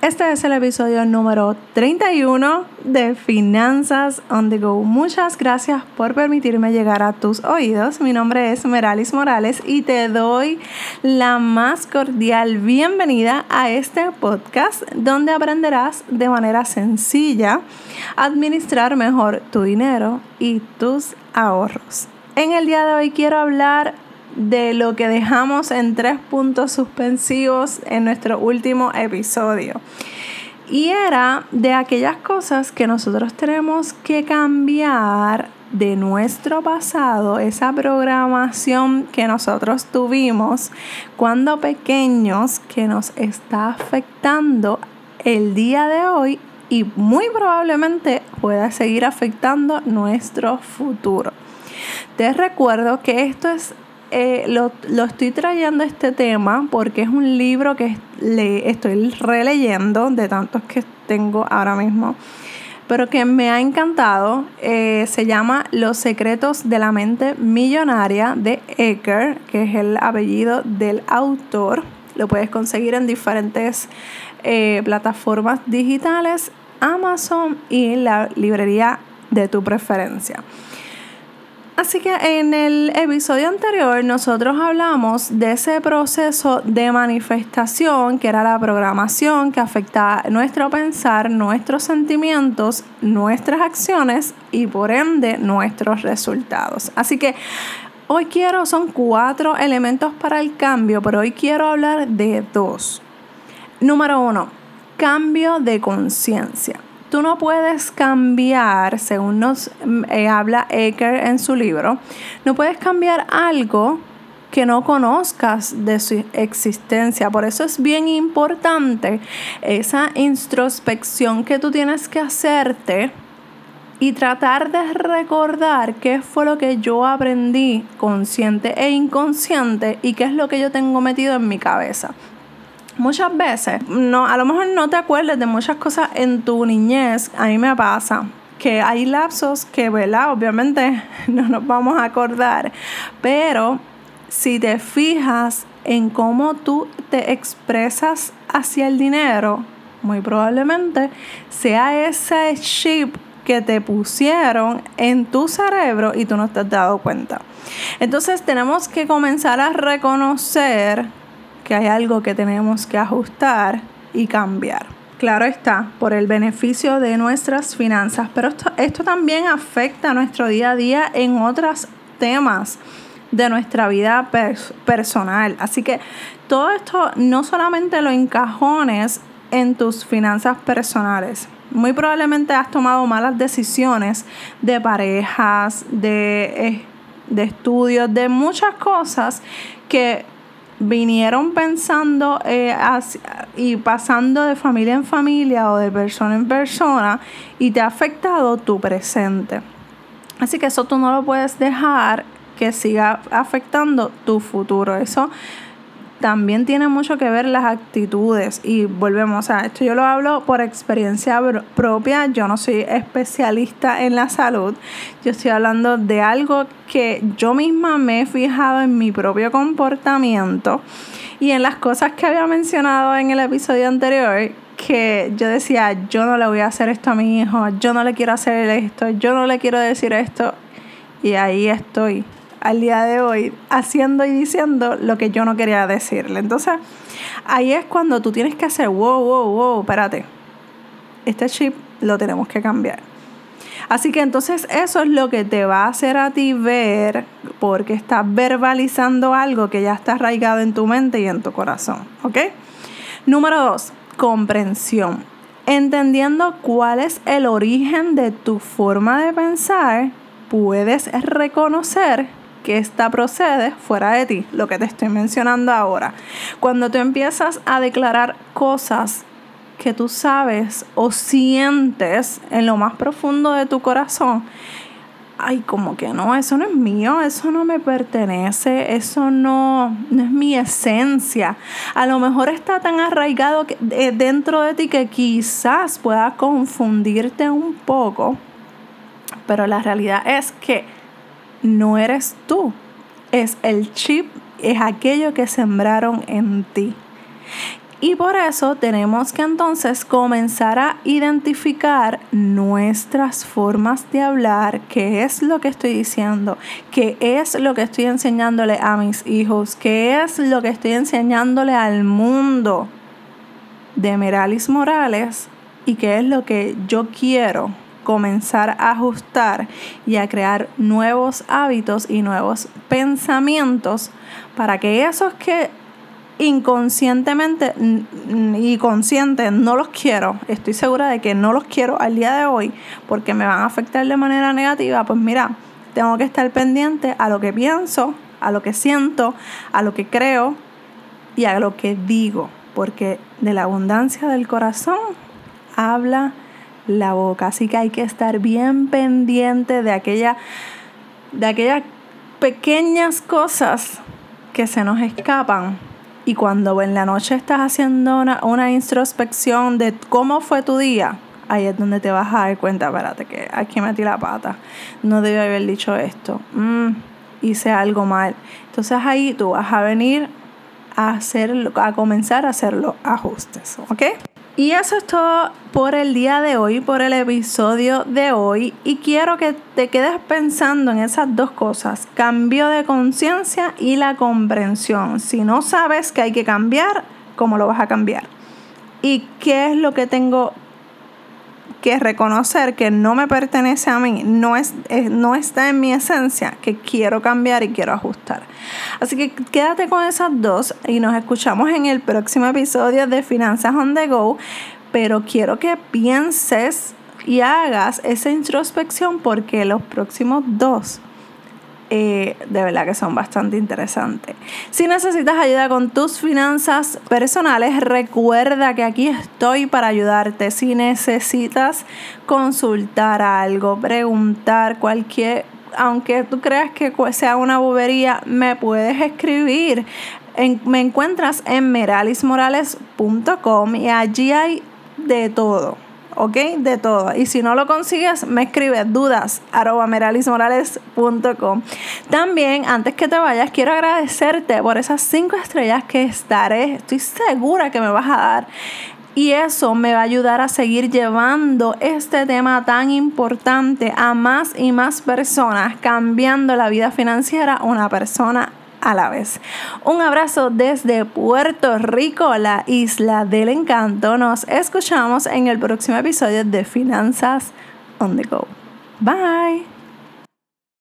Este es el episodio número 31 de Finanzas on the Go. Muchas gracias por permitirme llegar a tus oídos. Mi nombre es Meralis Morales y te doy la más cordial bienvenida a este podcast donde aprenderás de manera sencilla a administrar mejor tu dinero y tus ahorros. En el día de hoy quiero hablar de lo que dejamos en tres puntos suspensivos en nuestro último episodio. Y era de aquellas cosas que nosotros tenemos que cambiar de nuestro pasado, esa programación que nosotros tuvimos cuando pequeños que nos está afectando el día de hoy y muy probablemente pueda seguir afectando nuestro futuro. Te recuerdo que esto es eh, lo, estoy trayendo este tema porque es un libro que le estoy releyendo de tantos que tengo ahora mismo, pero que me ha encantado. Eh, se llama Los secretos de la mente millonaria de Ecker, que es el apellido del autor. Lo puedes conseguir en diferentes eh, plataformas digitales, Amazon y la librería de tu preferencia. Así que en el episodio anterior nosotros hablamos de ese proceso de manifestación que era la programación que afecta nuestro pensar, nuestros sentimientos, nuestras acciones y por ende nuestros resultados. Así que hoy quiero, son cuatro elementos para el cambio, pero hoy quiero hablar de dos. Número uno, cambio de conciencia tú no puedes cambiar, según nos eh, habla Eker en su libro, no puedes cambiar algo que no conozcas de su existencia. Por eso es bien importante esa introspección que tú tienes que hacerte y tratar de recordar qué fue lo que yo aprendí consciente e inconsciente y qué es lo que yo tengo metido en mi cabeza muchas veces, no, a lo mejor no te acuerdes de muchas cosas en tu niñez, a mí me pasa que hay lapsos que, ¿verdad? Obviamente no nos vamos a acordar, pero si te fijas en cómo tú te expresas hacia el dinero, muy probablemente sea ese chip que te pusieron en tu cerebro y tú no te has dado cuenta. Entonces tenemos que comenzar a reconocer que hay algo que tenemos que ajustar y cambiar. Claro está, por el beneficio de nuestras finanzas, pero esto, también afecta a nuestro día a día en otros temas de nuestra vida personal. Así que todo esto no solamente lo encajones en tus finanzas personales. Muy probablemente has tomado malas decisiones de parejas, de, eh, de estudios, de muchas cosas que vinieron pensando eh, y pasando de familia en familia o de persona en persona y te ha afectado tu presente. Así que eso tú no lo puedes dejar que siga afectando tu futuro. Eso también tiene mucho que ver las actitudes. Y volvemos a esto yo lo hablo por experiencia propia. Yo no soy especialista en la salud. Yo estoy hablando de algo que yo misma me he fijado en mi propio comportamiento y en las cosas que había mencionado en el episodio anterior que yo decía yo no le voy a hacer esto a mi hijo. Yo no le quiero hacer esto. Yo no le quiero decir esto y ahí estoy al día de hoy haciendo y diciendo lo que yo no quería decirle. Entonces, ahí es cuando tú tienes que hacer, wow, wow, wow, espérate, este chip lo tenemos que cambiar. Así que entonces eso es lo que te va a hacer a ti ver porque estás verbalizando algo que ya está arraigado en tu mente y en tu corazón. ¿Ok? Número dos, comprensión. Entendiendo cuál es el origen de tu forma de pensar, puedes reconocer que esta procede fuera de ti, lo que te estoy mencionando ahora. Cuando tú empiezas a declarar cosas que tú sabes o sientes en lo más profundo de tu corazón, ay, como que no, eso no es mío, eso no me pertenece, eso no, no es mi esencia. A lo mejor está tan arraigado eh, dentro de ti que quizás pueda confundirte un poco, pero la realidad es que no eres tú, es el chip, es aquello que sembraron en ti. Y por eso tenemos que entonces comenzar a identificar nuestras formas de hablar, qué es lo que estoy diciendo, qué es lo que estoy enseñándole a mis hijos, qué es lo que estoy enseñándole al mundo de Meralis Morales y qué es lo que yo quiero comenzar a ajustar y a crear nuevos hábitos y nuevos pensamientos para que esos que inconscientemente y consciente no los quiero, estoy segura de que no los quiero al día de hoy porque me van a afectar de manera negativa, pues mira, tengo que estar pendiente a lo que pienso, a lo que siento, a lo que creo y a lo que digo, porque de la abundancia del corazón habla la boca, así que hay que estar bien pendiente de aquella de aquellas pequeñas cosas que se nos escapan y cuando en la noche estás haciendo una, introspección de cómo fue tu día, ahí es donde te vas a dar cuenta, espérate, que aquí metí la pata, no debí haber dicho esto, mm, hice algo mal. Entonces ahí tú vas a venir a, hacer, a comenzar a hacer los ajustes, ¿ok? Y eso es todo por el día de hoy, por el episodio de hoy. Y quiero que te quedes pensando en esas dos cosas, cambio de conciencia y la comprensión. Si no sabes que hay que cambiar, ¿cómo lo vas a cambiar? ¿Y qué es lo que tengo que reconocer que no me pertenece a mí, no, es, no está en mi esencia, que quiero cambiar y quiero ajustar. Así que quédate con esas dos y nos escuchamos en el próximo episodio de Finanzas on the Go, pero quiero que pienses y hagas esa introspección porque los próximos dos de verdad que son bastante interesantes. Si necesitas ayuda con tus finanzas personales, recuerda que aquí estoy para ayudarte. Si necesitas consultar algo, preguntar cualquier, aunque tú creas que sea una bobería, me puedes escribir. me encuentras en meralismorales.com y allí hay de todo ¿ok? De todo. Y si no lo consigues, me escribes dudas arroba meralismorales.com. También, antes que te vayas, quiero agradecerte por esas cinco estrellas que estaré, estoy segura que me vas a dar. Y eso me va a ayudar a seguir llevando este tema tan importante a más y más personas, cambiando la vida financiera una persona a la vez. Un abrazo desde Puerto Rico, la isla del encanto. Nos escuchamos en el próximo episodio de Finanzas on the Go. Bye.